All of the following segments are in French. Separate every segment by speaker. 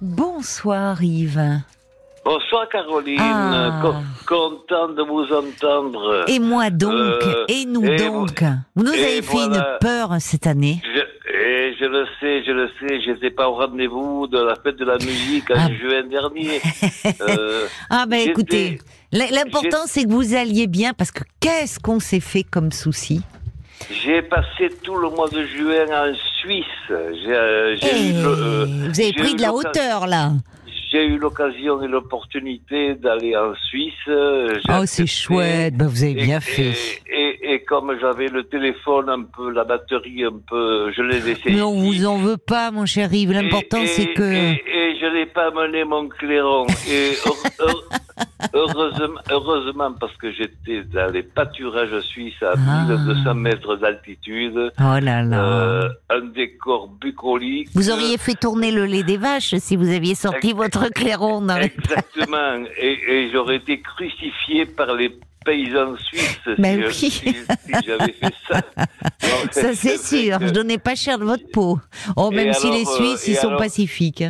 Speaker 1: Bonsoir Yves.
Speaker 2: Bonsoir Caroline,
Speaker 1: Ah.
Speaker 2: Co- content de vous entendre.
Speaker 1: Et moi donc,
Speaker 2: Euh,
Speaker 1: et nous
Speaker 2: et
Speaker 1: donc. Vous nous avez fait
Speaker 2: voilà.
Speaker 1: une peur cette année.
Speaker 2: Je, et je le sais, je le sais, j'étais pas au rendez-vous de la fête de la musique en
Speaker 1: Ah.
Speaker 2: juin dernier. Euh,
Speaker 1: Ah ben écoutez, l'important c'est que vous alliez bien parce que qu'est-ce qu'on s'est fait comme souci?
Speaker 2: J'ai passé tout le mois de juin en Suisse. J'ai euh, j'ai eu le- euh,
Speaker 1: Vous avez
Speaker 2: j'ai
Speaker 1: pris
Speaker 2: eu
Speaker 1: de la hauteur là.
Speaker 2: J'ai eu l'occasion et l'opportunité d'aller en Suisse. j'ai
Speaker 1: Oh c'est chouette, ben, vous avez
Speaker 2: Et-
Speaker 1: bien fait.
Speaker 2: Et, et comme j'avais le téléphone un peu, la batterie un peu, je l'ai laissé.
Speaker 1: Mais on
Speaker 2: ici.
Speaker 1: vous en veut pas mon cher Yves, l'important c'est que...
Speaker 2: Et, je n'ai pas mené mon clairon. Et heureusement, heureusement, parce que j'étais dans les pâturages suisses à
Speaker 1: Ah.
Speaker 2: 1200 mètres d'altitude,
Speaker 1: Oh là là.
Speaker 2: euh, un décor bucolique.
Speaker 1: Vous auriez fait tourner le lait des vaches si vous aviez sorti votre clairon dans les...
Speaker 2: Exactement. Et, et j'aurais été crucifié par les paysans suisses
Speaker 1: Ben
Speaker 2: si,
Speaker 1: oui.
Speaker 2: si- si j'avais fait ça.
Speaker 1: Ça c'est sûr,
Speaker 2: que
Speaker 1: je donnais pas cher de votre peau. Oh,
Speaker 2: Et
Speaker 1: même si les
Speaker 2: euh,
Speaker 1: Suisses,
Speaker 2: et
Speaker 1: ils sont pacifiques.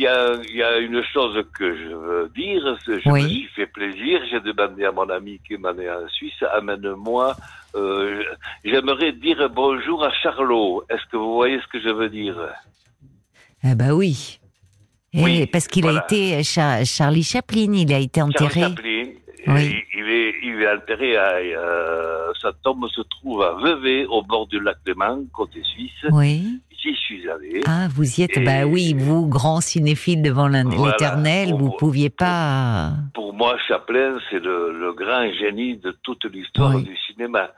Speaker 2: Il y, a, il y a une chose que je veux dire, je
Speaker 1: Oui.
Speaker 2: me suis fait plaisir, j'ai demandé à mon ami qui m'a né en Suisse, amène-moi, euh, j'aimerais dire bonjour à Charlot. Est-ce que vous voyez ce que je veux dire?
Speaker 1: Ah bah oui. Eh,
Speaker 2: Oui,
Speaker 1: parce qu'il
Speaker 2: voilà.
Speaker 1: a été Char- Charlie Chaplin, il a été enterré.
Speaker 2: Chaplin,
Speaker 1: Oui.
Speaker 2: il, il est, il est enterré à, euh, sa tombe se trouve à Vevey, au bord du lac Léman, côté suisse.
Speaker 1: Oui.
Speaker 2: J'y suis allé.
Speaker 1: Ah, vous y êtes. Bah oui, vous, grand cinéphile devant l'in-
Speaker 2: Voilà.
Speaker 1: l'éternel, vous pouviez pas.
Speaker 2: Pour moi, Chaplin, c'est le, le grand génie de toute l'histoire
Speaker 1: Oui.
Speaker 2: du cinéma.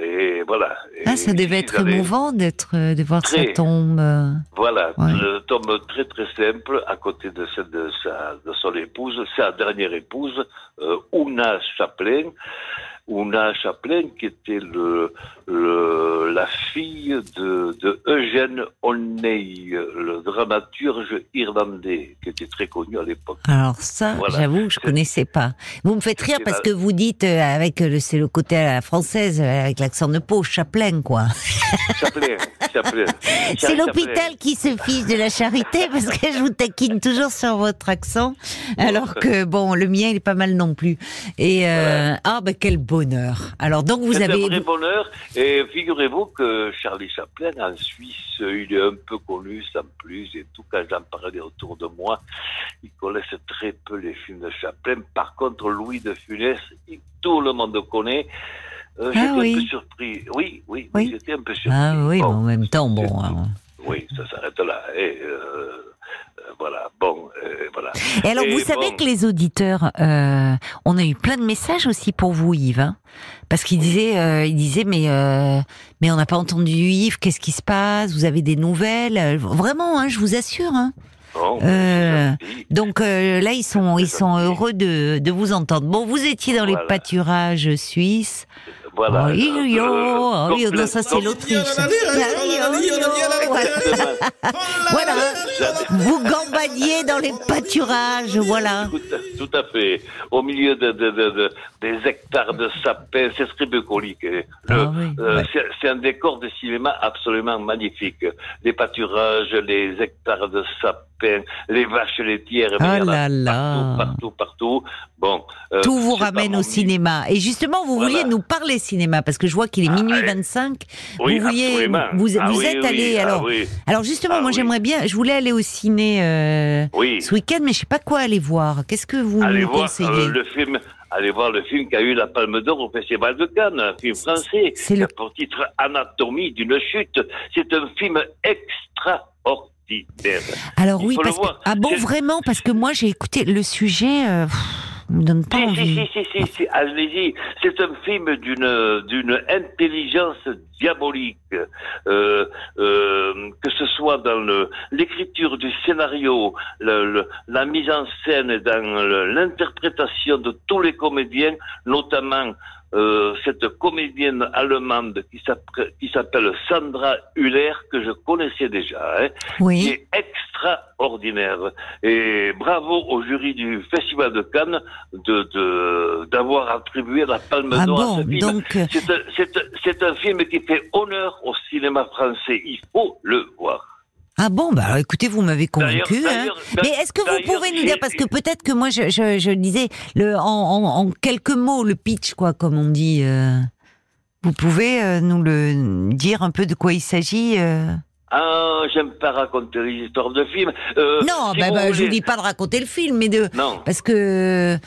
Speaker 2: Et voilà.
Speaker 1: Ah,
Speaker 2: Et
Speaker 1: ça devait être émouvant d'être, de voir sa
Speaker 2: Très.
Speaker 1: tombe. euh.
Speaker 2: Voilà,
Speaker 1: Ouais.
Speaker 2: le tombe très très simple à côté de celle de, sa, de son épouse, sa dernière épouse, euh, Una Chaplin. Una Chaplin, qui était le, fille de, de Eugène Olney, le dramaturge irlandais, qui était très connu à l'époque.
Speaker 1: Alors ça,
Speaker 2: Voilà.
Speaker 1: j'avoue, je
Speaker 2: C'est-
Speaker 1: connaissais pas. Vous me faites rire parce
Speaker 2: la-
Speaker 1: que vous dites euh, avec le, c'est le côté à la française, euh, avec l'accent de peau, Chaplin, quoi.
Speaker 2: Chaplin, Chaplin.
Speaker 1: C'est l'hôpital qui se fiche de la charité parce que je vous taquine toujours sur votre accent, alors que bon, le mien il est pas mal non plus. Et euh, ah ben quel bonheur. Alors donc vous
Speaker 2: C'est
Speaker 1: avez
Speaker 2: un vrai bonheur. Et figurez-vous que Charlie Chaplin, en Suisse, il est un peu connu, sans plus, et tout, quand j'en parlais autour de moi, ils connaissent très peu les films de Chaplin. Par contre, Louis de Funès, tout le monde connaît. Euh,
Speaker 1: Ah
Speaker 2: j'étais
Speaker 1: oui.
Speaker 2: un peu surpris. Oui, oui,
Speaker 1: Oui.
Speaker 2: j'étais un peu surpris.
Speaker 1: ah oui, mais
Speaker 2: Bon,
Speaker 1: en même temps bon. hein.
Speaker 2: Oui, ça s'arrête là. Et, euh, voilà.
Speaker 1: Et alors
Speaker 2: Et
Speaker 1: vous savez que les auditeurs, euh, on a eu plein de messages aussi pour vous Yves, hein parce qu'ils disaient, euh, ils disaient mais euh, mais on n'a pas entendu Yves, qu'est-ce qui se passe? Vous avez des nouvelles? Vraiment, hein, je vous assure. Hein.
Speaker 2: Bon,
Speaker 1: Euh. Donc euh, là, ils sont, ils sont heureux de, de vous entendre. Bon, vous étiez dans les pâturages suisses.
Speaker 2: Voilà.
Speaker 1: Oh, yo, yo,
Speaker 2: Euh,
Speaker 1: oh, oui, non, ça c'est l'Autriche. Voilà. Voilà. Vous gambadiez dans les pâturages, voilà.
Speaker 2: Tout, à- tout à fait. Au milieu de, de- de- de- des hectares de sapins, c'est très bucolique. Le-
Speaker 1: Ah oui,
Speaker 2: euh,
Speaker 1: ouais.
Speaker 2: c'est- un décor de cinéma absolument magnifique. Les pâturages, les hectares de sapins, les vaches laitières, mais
Speaker 1: Oh
Speaker 2: il y en a
Speaker 1: là là.
Speaker 2: partout, partout, partout. Bon, euh,
Speaker 1: Tout vous ramène au cinéma. Et justement, vous
Speaker 2: Voilà.
Speaker 1: vouliez nous parler cinéma, parce que je vois qu'il est
Speaker 2: Ah,
Speaker 1: minuit
Speaker 2: ouais.
Speaker 1: 25.
Speaker 2: Oui,
Speaker 1: vous vouliez, vous,
Speaker 2: Ah
Speaker 1: vous
Speaker 2: oui,
Speaker 1: êtes
Speaker 2: oui,
Speaker 1: allé,
Speaker 2: ah
Speaker 1: alors. Alors justement,
Speaker 2: Ah
Speaker 1: moi j'aimerais bien, je voulais aller au ciné euh,
Speaker 2: Oui.
Speaker 1: ce week-end, mais je sais pas quoi aller voir. Qu'est-ce que vous
Speaker 2: Allez
Speaker 1: me
Speaker 2: voir
Speaker 1: conseillez
Speaker 2: euh, le film. Allez voir le film qui a eu la Palme d'Or au Festival de Cannes, un film français.
Speaker 1: C'est le-
Speaker 2: pour titre Anatomie d'une chute. C'est un film extraordinaire.
Speaker 1: Alors
Speaker 2: Il
Speaker 1: oui, parce que
Speaker 2: voir.
Speaker 1: ah bon vraiment parce que moi j'ai écouté le sujet, euh, me donne pas
Speaker 2: Si,
Speaker 1: envie.
Speaker 2: si, si, si, si, si, allez-y. C'est un film d'une d'une intelligence diabolique, euh, euh, que ce soit dans l'écriture du scénario, le- le- la mise en scène, et dans l'interprétation de tous les comédiens, notamment euh, cette comédienne allemande qui s'appelle Sandra Hüller, que je connaissais déjà. Hein, qui est extraordinaire. Et bravo au jury du Festival de Cannes de- d'avoir attribué la Palme
Speaker 1: Ah
Speaker 2: d'Or à ce film. C'est c'est un- film qui fait honneur au cinéma français. Il faut le voir.
Speaker 1: Ah bon, bah alors, écoutez, vous m'avez convaincu. Hein.
Speaker 2: d'ailleurs-
Speaker 1: Mais est-ce que vous pouvez nous dire, parce que peut-être que moi je, je, je disais le, en, en, en quelques mots le pitch, quoi, comme on dit. euh, vous pouvez euh, nous le dire un peu de quoi il s'agit euh
Speaker 2: Ah, j'aime pas raconter les histoires de films.
Speaker 1: Non,
Speaker 2: si
Speaker 1: bah, bah, je vous dis pas de raconter le film, mais de
Speaker 2: Non.
Speaker 1: parce que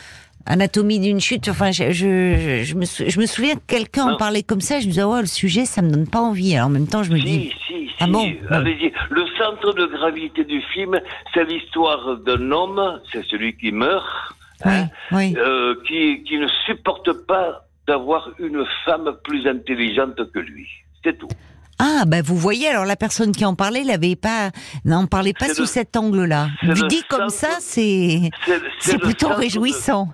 Speaker 1: anatomie d'une chute. Enfin, je, je, je me, sou- je me souviens que quelqu'un en
Speaker 2: Non.
Speaker 1: parlait comme ça. Je me disais, oh, le sujet, ça me donne pas envie. Alors en même temps, je me dis,
Speaker 2: Si, si, si.
Speaker 1: Ah bon
Speaker 2: Allez-y. Le centre de gravité du film, c'est l'histoire d'un homme, c'est celui qui meurt,
Speaker 1: oui,
Speaker 2: hein,
Speaker 1: oui.
Speaker 2: euh, qui, qui ne supporte pas d'avoir une femme plus intelligente que lui. C'est tout.
Speaker 1: Ah, bah vous voyez, alors la personne qui en parlait, l'avait pas, n'en parlait pas sous
Speaker 2: le-
Speaker 1: cet angle-là.
Speaker 2: le
Speaker 1: Dit comme ça, c'est
Speaker 2: C'est
Speaker 1: plutôt réjouissant.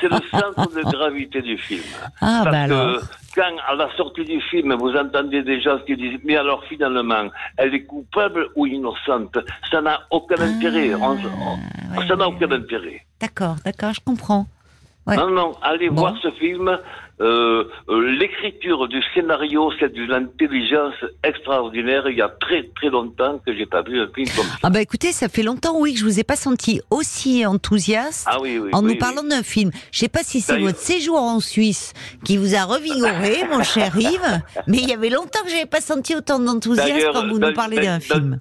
Speaker 2: C'est le centre de gravité du film.
Speaker 1: Ah,
Speaker 2: Parce
Speaker 1: bah alors.
Speaker 2: que quand à la sortie du film, vous entendez des gens qui disent mais alors finalement, elle est coupable ou innocente? Ça n'a aucun intérêt. On- on-
Speaker 1: Ah, ouais,
Speaker 2: ça n'a
Speaker 1: ouais,
Speaker 2: aucun intérêt.
Speaker 1: D'accord, d'accord, je comprends. Ouais.
Speaker 2: Non, non, allez
Speaker 1: Bon.
Speaker 2: voir ce film. Euh, euh, L'écriture du scénario, c'est d'une intelligence extraordinaire. Il y a très très longtemps que j'ai pas vu un film comme ça.
Speaker 1: Ah bah écoutez, ça fait longtemps, oui, que je vous ai pas senti aussi enthousiaste.
Speaker 2: Ah oui, oui.
Speaker 1: En
Speaker 2: oui,
Speaker 1: nous parlant d'un film, je sais pas si c'est votre séjour en Suisse qui vous a revigoré, mon cher Yves, mais il y avait longtemps que j'avais pas senti autant d'enthousiasme quand vous nous parlez d'un film.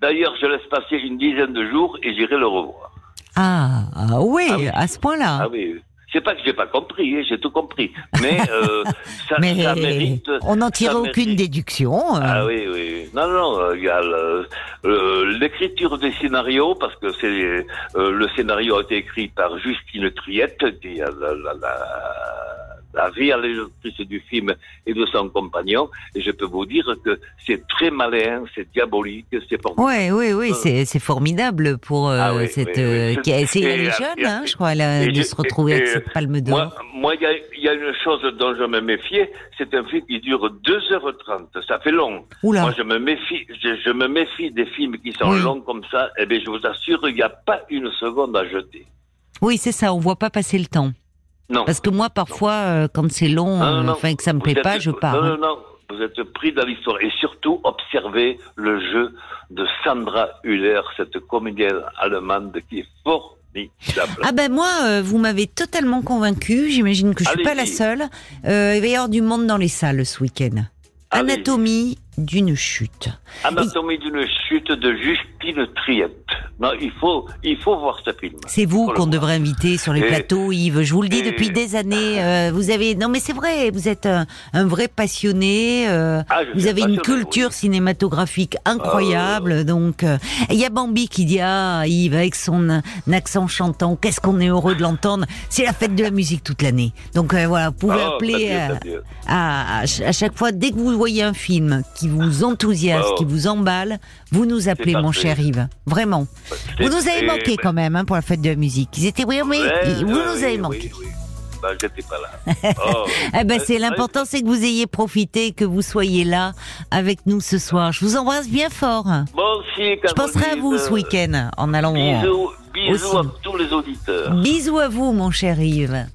Speaker 2: D'ailleurs, je laisse passer une dizaine de jours et j'irai le revoir.
Speaker 1: Ah, ah oui,
Speaker 2: Ah oui.
Speaker 1: à ce point-là.
Speaker 2: Ah oui. C'est pas que j'ai pas compris, hein, j'ai tout compris. Mais euh, ça,
Speaker 1: mais
Speaker 2: ça mérite.
Speaker 1: on n'en tire aucune
Speaker 2: mérite-
Speaker 1: déduction. euh.
Speaker 2: Ah oui, oui. Non, non, euh, il y a l'écriture des scénarios, parce que c'est euh, le scénario a été écrit par Justine Triette, qui est la, la, la, la réalisatrice du film et de son compagnon. Et je peux vous dire que c'est très malin, c'est diabolique, c'est formidable.
Speaker 1: Ouais, oui, oui,
Speaker 2: Euh.
Speaker 1: c'est formidable pour euh,
Speaker 2: Ah oui,
Speaker 1: cette.
Speaker 2: oui, oui.
Speaker 1: euh, qui a essayé, elle
Speaker 2: Et,
Speaker 1: est
Speaker 2: euh,
Speaker 1: jeune,
Speaker 2: et-
Speaker 1: hein, je crois,
Speaker 2: et
Speaker 1: de
Speaker 2: je-
Speaker 1: se retrouver avec
Speaker 2: et-
Speaker 1: cette palme d'or.
Speaker 2: Moi, il y a, il y a une chose dont je me méfiais, c'est un film qui dure 2h30. Ça fait long.
Speaker 1: Oula.
Speaker 2: Moi, je me méfie, je, je me méfie des films qui sont
Speaker 1: Oui.
Speaker 2: longs comme ça. Eh bien, je vous assure, il n'y a pas une seconde à jeter.
Speaker 1: Oui, c'est ça, on voit pas passer le temps.
Speaker 2: Non.
Speaker 1: Parce que moi, parfois, euh, quand c'est long,
Speaker 2: Non, non,
Speaker 1: euh,
Speaker 2: non.
Speaker 1: enfin que ça me
Speaker 2: Vous
Speaker 1: plaît
Speaker 2: êtes-
Speaker 1: pas, je pars.
Speaker 2: Non,
Speaker 1: hein.
Speaker 2: non, non. Vous êtes pris dans l'histoire. Et surtout, observez le jeu de Sandra Hüller, cette comédienne allemande qui est formidable.
Speaker 1: Ah ben moi, euh, vous m'avez totalement convaincu. J'imagine que je suis pas la seule. Euh, il va y avoir du monde dans les salles ce week-end. Anatomie d'une chute.
Speaker 2: Anatomie d'une chute de Justine Triette. Non, il faut, il faut voir ce film.
Speaker 1: C'est vous qu'on devrait inviter sur les
Speaker 2: Et-
Speaker 1: plateaux, Yves. Je vous le dis
Speaker 2: et-
Speaker 1: depuis des années. euh, vous avez non mais c'est vrai, vous êtes un, un vrai passionné. euh,
Speaker 2: Ah,
Speaker 1: vous avez une culture
Speaker 2: oui.
Speaker 1: cinématographique incroyable. Donc euh, il y a Bambi qui dit ah Yves avec son accent chantant, qu'est-ce qu'on est heureux de l'entendre. C'est la fête de la musique toute l'année. Donc voilà, vous pouvez
Speaker 2: Oh,
Speaker 1: appeler. à, à ch- à chaque fois, dès que vous voyez un film qui vous enthousiasme, qui vous emballe, vous nous appelez, mon cher Yves. Vraiment. Vous nous avez manqué quand même hein, pour la fête de la musique. Ils étaient oui, mais
Speaker 2: Ouais,
Speaker 1: vous nous avez
Speaker 2: oui,
Speaker 1: manqué.
Speaker 2: Oui, oui. Bah, j'étais pas là. Oh.
Speaker 1: Eh ben, c'est l'important, c'est que vous ayez profité, que vous soyez là avec nous ce soir. Je vous embrasse bien fort.
Speaker 2: Bon, si,
Speaker 1: Je penserai à vous ce week-end en allant.
Speaker 2: Bisous, bisous à tous les auditeurs.
Speaker 1: Bisous à vous, mon cher Yves.